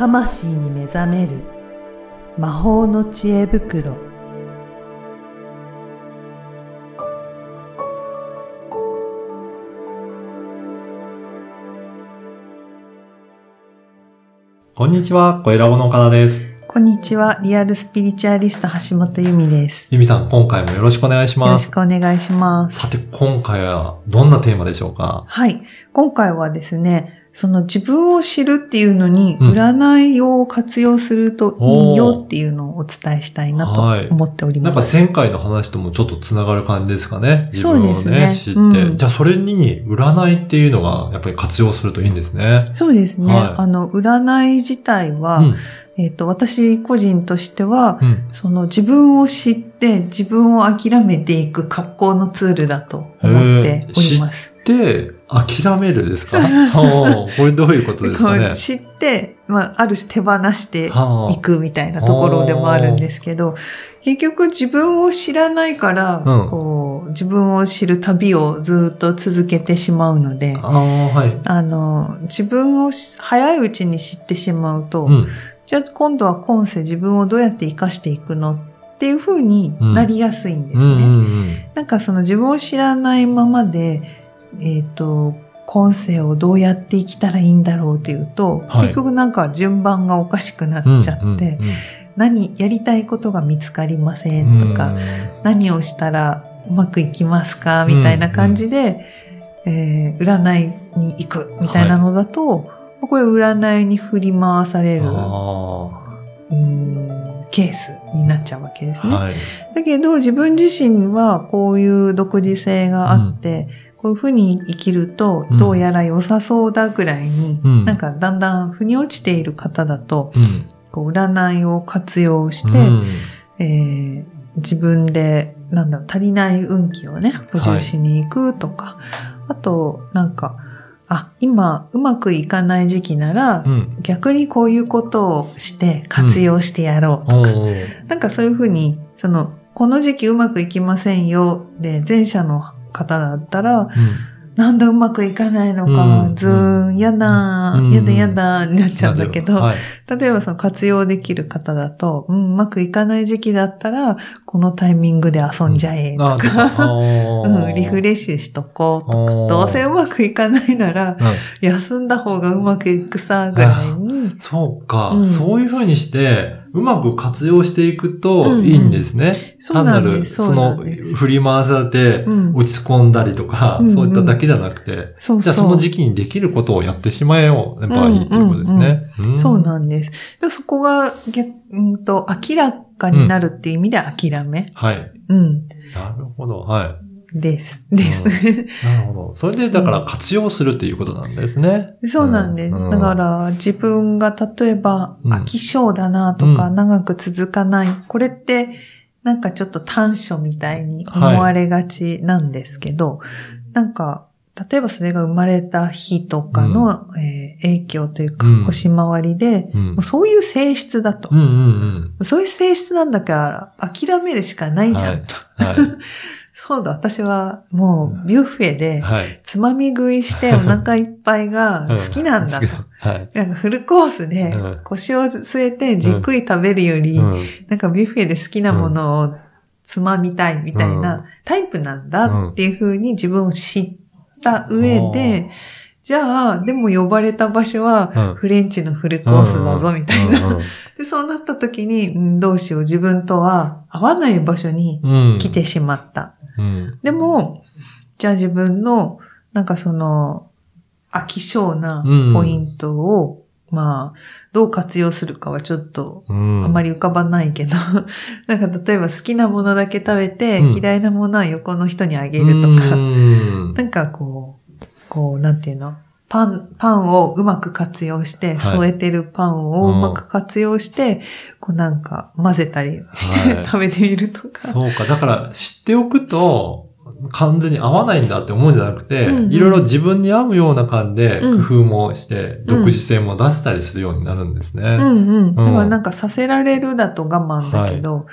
魂に目覚める魔法の知恵袋こんにちは、小ラボの岡田です。こんにちは。リアルスピリチュアリスト橋本由美です。ゆみさん、今回もよろしくお願いしよろします。くお願いします。さて、今回はどんなテーマでしょうか？はい。今回はですね、その自分を知るっていうのに、うん占いを活用するといいよっていうのをお伝えしたいなとはい思っておりなんかます。前回の話ともちょっとつながる感じですかね。自分をそうね、ですね知って、うんじゃあそれに占いっていうのがやっぱり活用するといいんですね。そうですね。はいあの、占い自体は、うん。えっ、と、私個人としては、うん。その自分を知って自分を諦めていく格好のツールだと思っております。で、諦めるですか？これどういうことですかね？知って、まあ、ある種手放してはあ。いくみたいなところでもあるんですけど、結局自分を知らないから、うん。こう、自分を知る旅をずっと続けてしまうので、ああ、はい。あの、自分をし早いうちに知ってしまうと、うん。じゃあ今度は今世自分をどうやって活かしていくの？っていう風になりやすいんですね。なんかその自分を知らないままで、えっ、と、今世をどうやって生きたらいいんだろうっていうと、はい。結局なんか順番がおかしくなっちゃって、うんうんうん何、やりたいことが見つかりませんとか、何をしたらうまくいきますかみたいな感じで、えー占いに行くみたいなのだと、これ占いに振り回されうんる、ケースになっちゃうわけですね。あはい。だけど自分自身はこういう独自性があって、こういうふうに生きるとうん。どうやら良さそうだぐらいに、うん。なんかだんだん腑に落ちている方だと、うん。こう占いを活用して、うん。えー自分で、なんだろう、足りない運気をね、補充しに行くとか、あと、なんか、あ、今うまくいかない時期なら、うん。逆にこういうことをして活用してやろうとか、おーなんかそういうふうに、その、この時期うまくいきませんよ。で、前者の方だったら、なんだうまくいかないのか、うん。ずーん、やだうん。ー、やだやだーになっちゃうんだけど、はい。例えばその活用できる方だと、うん、うまくいかない時期だったら、このタイミングで遊んじゃえとか、か うん、リフレッシュしとこうとか、どうせうまくいかないなら、うん休んだ方がうまくいくさ、ぐらいに、そうか、うん。そういうふうにして、うまく活用していくといいんですね。単なる、その振り回されて、うん落ち込んだりとか、そういっただけじゃなくて。じゃあその時期にできることをやってしまえよ、やっぱいいっていうことですね。んそうなんです。でそこが逆、うんと、明らかになるっていう意味で諦め。はい。うん。なるほど。はい。です。です。なるほど。それで、だから活用するっていうことなんですね。そうなんです。うんだから、自分が例えばうん飽き性だなとか、うん長く続かない。これって、なんかちょっと短所みたいに思われがちなんですけど、なんか、例えばそれが生まれた日とかの、えー影響というか、うん星回りで、うんもうそういう性質だと。うんうんそういう性質なんだから、諦めるしかないじゃんと。うん。はい。そうだ、私はもうビュッフェではい。つまみ食いしてお腹いっぱいが 好きなんだと。はい。なんかフルコースでうん腰を据えてじっくり食べるより、うんなんかビュッフェで好きなものをつまみたいみたいなタイプなんだっていう風に自分を知った上で、じゃあ、でも呼ばれた場所うんはフレンチのフルコースだぞみたいな。うん で、そうなった時に、うんどうしよう、自分とは合わない場所にうん。来てしまった。うん。でも、じゃあ自分の、なんかその、飽き性なポイントを、まあ、どう活用するかはちょっと、うん。あんまり浮かばないけど、なんか例えば好きなものだけ食べて、うん。嫌いなものは横の人にあげるとか、うん。なんかこう、こう、なんていうの？パン、パンをうまく活用して、はい。添えてるパンをうまく活用して、こうなんか混ぜたりして、はい。食べてみるとか。そうか。だから知っておくと、完全に合わないんだって思うんじゃなくて、うんうん。いろいろ自分に合うような感じでうん。工夫もして、独自性も出せたりするようになるんですね。うんうん。だからなんかさせられるだと我慢だけど、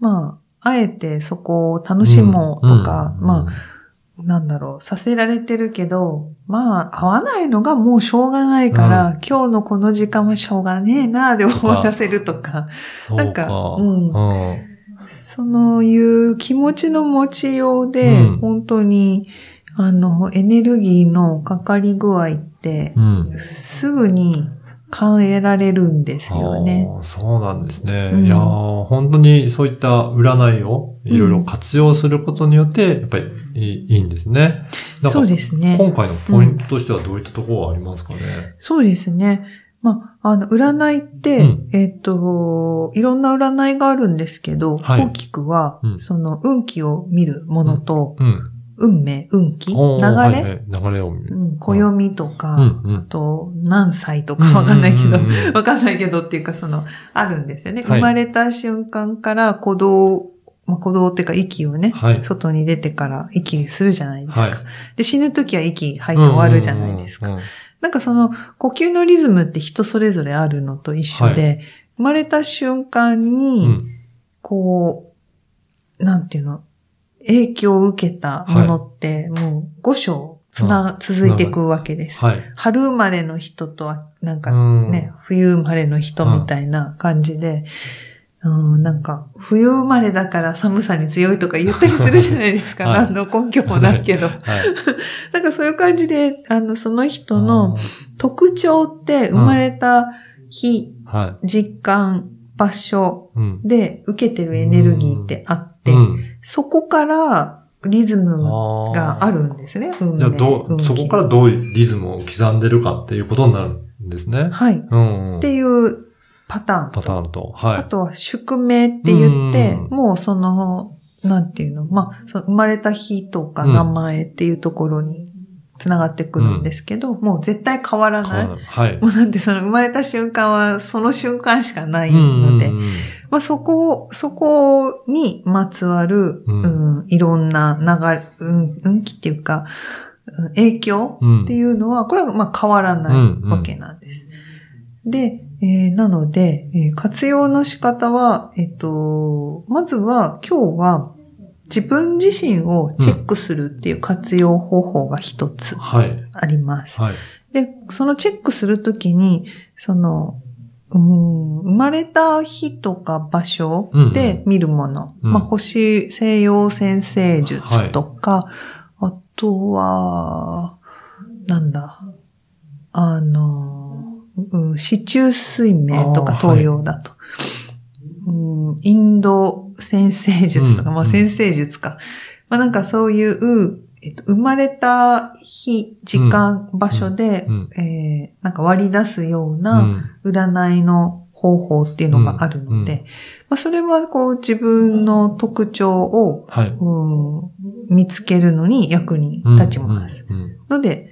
まあ、あえてそこを楽しもうとか、まあ、なんだろう、させられてるけど、まあ、合わないのがもうしょうがないから、う今日のこの時間はしょうがねえな、で終わらせるとか、そう なんかか。うんうん。そのいう気持ちの持ちようで、うん本当に、あの、エネルギーのかかり具合って、うん。すぐに感得られるんですよね。そうなんですね。うんいやー本当にそういった占いをいろいろ活用することによって、やっぱりいいんですね。そうですね。今回のポイントとしてはどういったところがありますかね？そうですね。まあ、あの、占いって、うんえっ、と、いろんな占いがあるんですけど、はい大きくは、うんその運気を見るものと、うん。運命、運気、流おーはいれ、はい流れを見る。うん、暦とか、うんうんあと、何歳とかわかんないけど、うんうんうんわかんないけどっていうか、その、あるんですよね。はい生まれた瞬間から鼓動、まあ、鼓動っていうか息をね、はい。外に出てから息するじゃないですか。はいで、死ぬ時は息吐いて終わるじゃないですか。うんうんうんなんかその呼吸のリズムって人それぞれあるのと一緒で、生まれた瞬間うに、んこう、なんていうの、影響を受けたものって、もう5章つな、続いていくわけです。はい。春生まれの人とは、なんかうんね、冬生まれの人みたいな感じで、うん、なんか、冬生まれだから寒さに強いとか言ったりするじゃないですか。はい何の根拠もないけど。はい。なんかそういう感じで、あの、その人の特徴って生まれた日、は実感、場所い。うん。で受けてるエネルギーってあって、うんそこからリズムがあるんですね。じゃあ、どう、そこからどういうリズムを刻んでるかっていうことになるんですね。はい。うん。っていうパターンと。パターンと。はい。あとは宿命って言って、うんもうその、なんていうの、まあ、その生まれた日とかうん名前っていうところにつながってくるんですけど、もう絶対変わらない。はい。もうなんでその生まれた瞬間はその瞬間しかないので、うんうんうんまあそこ、そこにまつわる、うんうんいろんな流れ、うん、運気っていうか、うん影響うんっていうのは、これはまあ変わらなうんうんいわけなんです。で、えーなので、えー活用の仕方は、えっ、と、まずは今日は自分自身をチェックするっていう活用方法が一つはい。あります。はい。で、そのチェックするときに、その、うん。生まれた日とか場所で見るもの。うん。まあ、星、西洋先生術とか、あとは、なんだ、あの、うん、四柱推命とか東洋だと。うんインド先生術とか、まあうん。うん先生術か。まあなんかそういう、えっと、生まれた日、時間、場所で、うんえーなんか割り出すよううなん占いの方法っていうのがあるので、うんまあそれはこう自分の特徴を、はい。うん見つけるのに役に立ちます。うんうんので、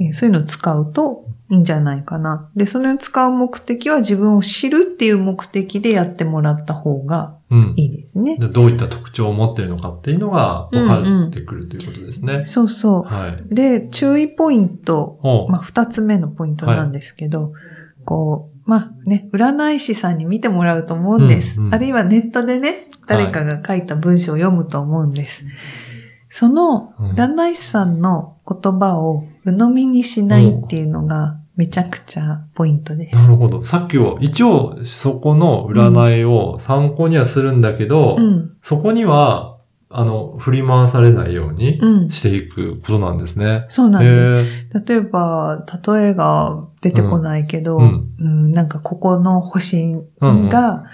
えーそういうのを使うといいんじゃないかな。で、それを使う目的は自分を知るっていう目的でやってもらった方がうんうんいいですね。でどういった特徴を持っているのかっていうのが分かってくるということですね。そうそう。はい。で、注意ポイント、まあ、二つ目のポイントなんですけど、こう、まあね、占い師さんに見てもらうと思うんです。うんうんあるいはネットでね、誰かが書いた文章を読むと思うんです。そのうん占い師さんの言葉を鵜呑みにしないっていうのがめちゃくちゃポイントです。なるほど。さっきは、一応、そこの占いを参考にはするんだけど、うん。そこには、あの、振り回されないようにうん。していくことなんですね。そうなんへです。え例えば、例えが出てこないけど、ううんんなんかここの星が、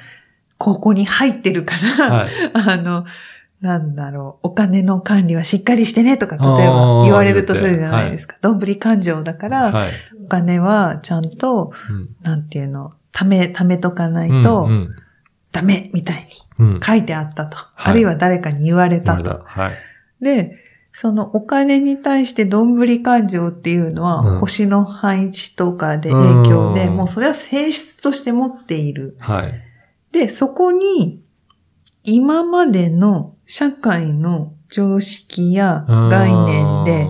ここに入ってるから、はい。あの、なんだろう、お金の管理はしっかりしてねとか、例えば言われるとするじゃないですか。どんぶり勘定だから、はい。お金はちゃんと、うんなんていうの、ため、ためとかないうんとう、んダメみたいうんに書いてあったと。はいあるいは誰かに言われたと。はい。で、そのお金に対してどんぶり勘定っていうのは、うん星の配置とかで影響で、うんもうそれは性質として持っている。はい。で、そこに、今までの社会の常識や概念で、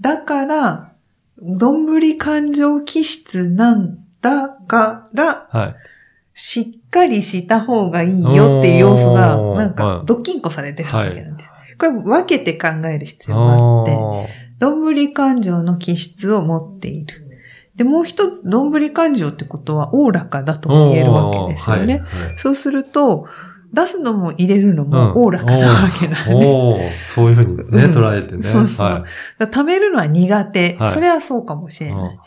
だから、どんぶり勘定気質なんだから、はい。しっかりした方がいいよっていう要素が、なんかは、いドッキンコされてるわけなんです。これ分けて考える必要があって、どんぶり感情の気質を持っている。で、もう一つ、どんぶり感情ってことは、おおらかだとも言えるわけですよね。はいはいそうすると、出すのも入れるのもおおらかなわけなんで。おー。そういうふうにね、うん。捉えてね。そうそう。はい。貯めるのは苦手。はい。それはそうかもしれない。うん。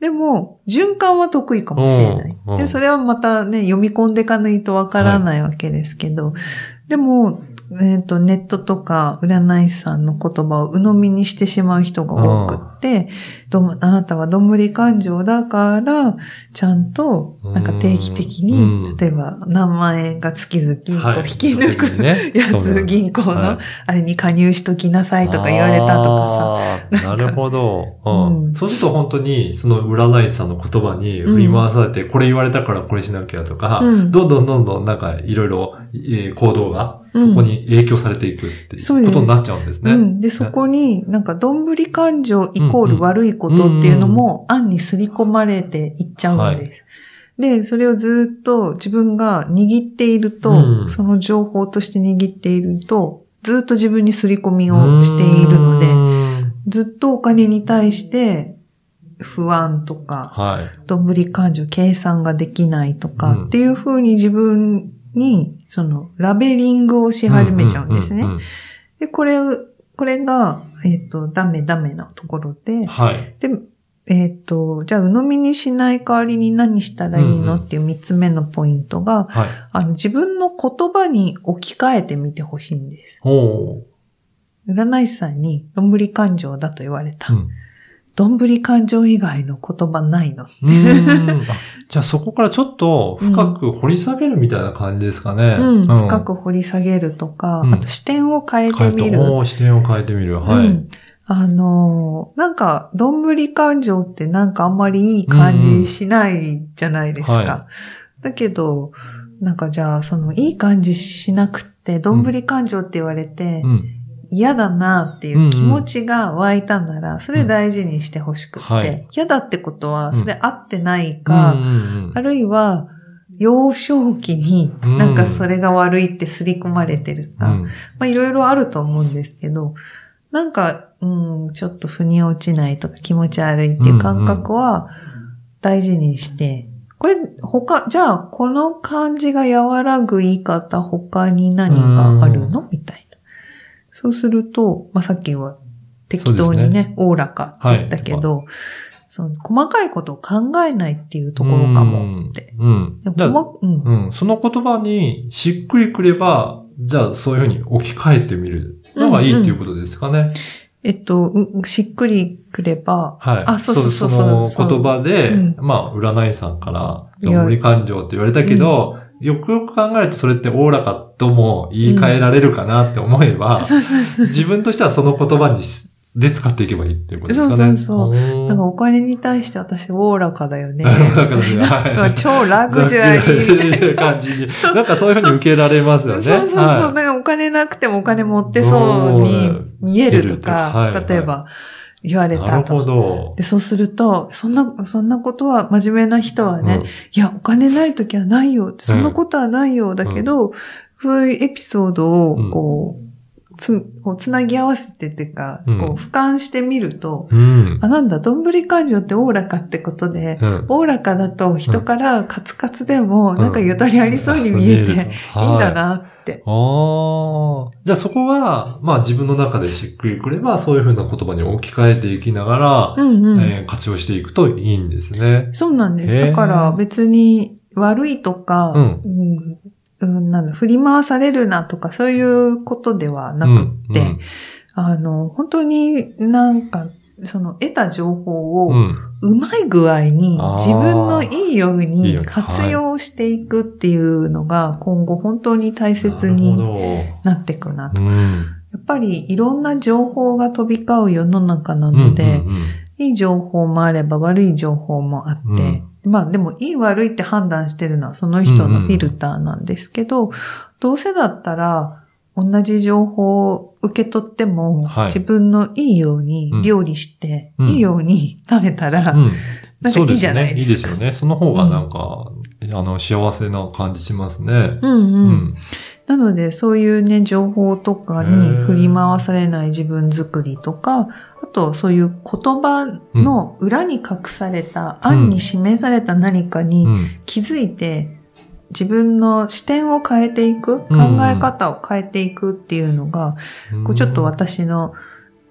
でも、循環は得意かもしれない。うん。うん。で、それはまたね、読み込んでいかないとわからないわけですけど、でも、えっ、と、ネットとか占い師さんの言葉を鵜呑みにしてしまう人が多くって、どんあなたはどんぶり感情だから、ちゃんと、なんか定期的うん。に、例えば何万円が月々こうはい。引き抜くね。やつ、銀行はい。の、あれに加入しときなさいとか言われたとかさ、なるほど、うん。うん。そうすると本当に、その占い師さんの言葉に振り回されて、これ言われたからこれしなきゃとか、うん。どんどんどんどんなんかいろいろえー行動がうん。そこに影響されていくっていうことになっちゃうんですね。うん。で、そこに、なんか、どんぶり感情イコール悪いことっていうのも、案に刷り込まれていっちゃうんです。で、それをずっと自分が握っていると、うんその情報として握っていると、ずっと自分に刷り込みをしているので、うんずっとお金に対して不安とか、はい。どんぶり感情、計算ができないとか、うんっていうふうに自分に、その、ラベリングをし始めちゃうんですね。で、これ、これが、えっ、と、ダメダメなところで、はい。で、えっ、と、じゃあ、鵜呑みにしない代わりに何したらいいの、うんうんっていう三つ目のポイントが、はい。あの、自分の言葉に置き換えてみてほしいんです。おー占い師さんに、どんぶり感情だと言われた。うんどんぶり感情以外の言葉ないの？じゃあそこからちょっと深く掘り下げるみたいな感じですかね。うん、深く掘り下げるとか、うんあと視点を変えててみる。視点を変えてみる。はい。うん。あのーなんか、どんぶり感情ってなんかあんまりいい感じしないじゃないですか。うんはだけど、なんかじゃあ、そのいい感じしなくって、どんぶり感情って言われて、うん。嫌だなっていう気持ちが湧いたなら、それ大事にしてほしくって、嫌だってことは、それ合ってないうんか、あるいは、幼少期にうん。なんかそれが悪いって刷り込まれてるか、うん。まあいろいろあると思うんですけど、なんか、うん、ちょっと腑に落ちないとか気持ち悪いっていう感覚は大事にして、これ他、じゃあこの感じが和らぐ言い方他に何があるの？みたいな。そうすると、まあ、さっきは適当にね、おおらかって言ったけど、その細かいことを考えないっていうところかもって。うん。うんうん。その言葉にしっくりくれば、じゃあそういうふうに置き換えてみるのがいいっていうことですかね。えっと、うしっくりくれば、はい。あそうそうそうその言葉で、うんまあ、占い師さんから、どんぶり感情って言われたけど、よくよく考えるとそれっておおらかとも言い換えられるかなって思えば、そうそうそう。自分としてはその言葉にしで使っていけばいいっていうことですかね。そうそうそうなんかお金に対して私おおらかだよね。だからねはい超ラグジュアリーみたいな。感じに。なんかそういうふうに受けられますよね。そうそうそう。はいなんかお金なくてもお金持ってそうに見えるとか、はいはい例えば言われなるほ。ど。でそうすると、そんな、そんなことは、真面目な人はね、うんいや、お金ないときはないよって、そんなことはないよ。だけど、そういうエピソードを、こう、つ、こうつなぎ合わせてっていうか、うんこう、俯瞰してみると、うん。あ、なんだ、どんぶり感情っておおらかってことで、うんおおらかだと人からカツカツでも、んなんかゆとりありそうに見えて、いいんだ。はいな。ああ。じゃあそこは、まあ自分の中でしっくりくれば、そういうふうな言葉に置き換えていきながら、うんうん。えー活用していくといいんですね。そうなんです。だから別に悪いとか、うんうんうんなんだ振り回されるなとかそういうことではなくって、うんあの、本当になんか、その得た情報をうまい具合に自分のいいように活用していくっていうのが今後本当に大切にほなっていくなと。やっぱりいろんな情報が飛び交う世の中なうんので、いい情報もあれば悪い情報もあって、まあでもいい悪いって判断してるのはその人のフィルターなんですけど、どうせだったら同じ情報を受け取っても、はい自分のいいように料理して、うんいいように食べたら、うんなんかいいじゃないですか。いいですよね。その方がなんか、あの、幸せな感じしますね。うんうんうん。なので、そういうね、情報とかに振り回されない自分作りとか、あと、そういう言葉の裏に隠された、案に示された何かにうん。気づいて、自分の視点を変えていく、考え方を変えていくっていうのが、こうちょっと私の、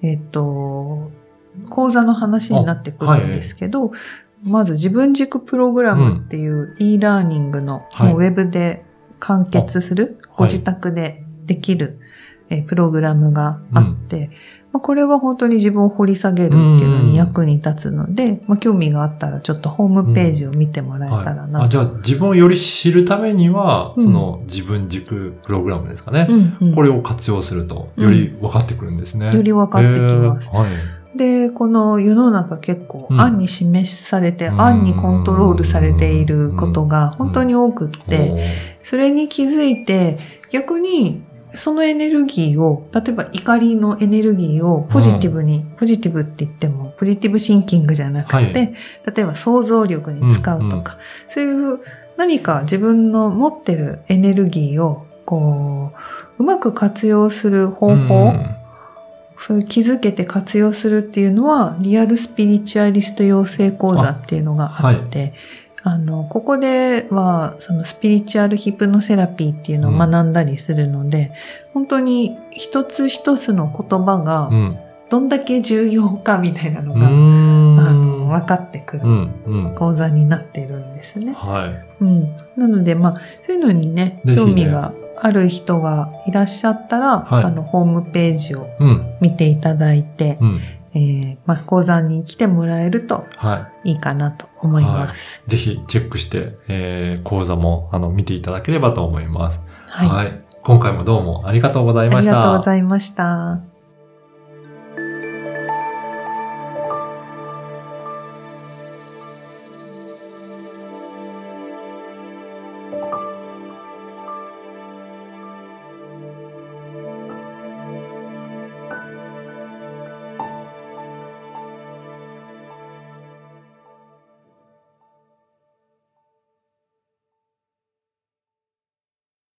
えっと、講座の話になってくるんですけど、まず自分軸プログラムっていう e ラーニングの、はい。もうウェブで完結する、あご自宅でできる、えープログラムがあって、まあ、これは本当に自分を掘り下げるっていうのに役に立つので、まあ、興味があったらちょっとホームページを見てもらえたらはい、なと。あじゃあ自分をより知るためには、うん。その自分軸プログラムですかね。うんうん。これを活用すると、より分かってくるんですね。より分かってきます。へー。はい。で、この世の中結構うん。案に示されて、うん。案にコントロールされていることが本当に多くって、それに気づいて、逆にそのエネルギーを、例えば怒りのエネルギーをポジティブに、ポジティブって言っても、ポジティブシンキングじゃなくて、はい。例えば想像力に使うとか、そういう何か自分の持ってるエネルギーを、こう、うまく活用する方法、うん。そういう気づけて活用するっていうのは、リアルスピリチュアリスト養成講座っていうのがあって、あ,、の、ここでは、そのスピリチュアルヒプノセラピーっていうのを学んだりするので、本当に一つ一つの言葉がうん。どんだけ重要かみたいなのうが、ん。あの、分かってくるうん。うん。講座になっているんですね。はい。うん。なので、まあ、そういうのにね、興味がある人がいらっしゃったら、はいあの、ホームページをうん。見ていただいて、うん。えーまあ、講座に来てもらえるとはいいかなと思います。い。ぜひチェックして、えー、講座も、あの、見ていただければと思います。はい。今回もどうもありがとうございました。ありがとうございました。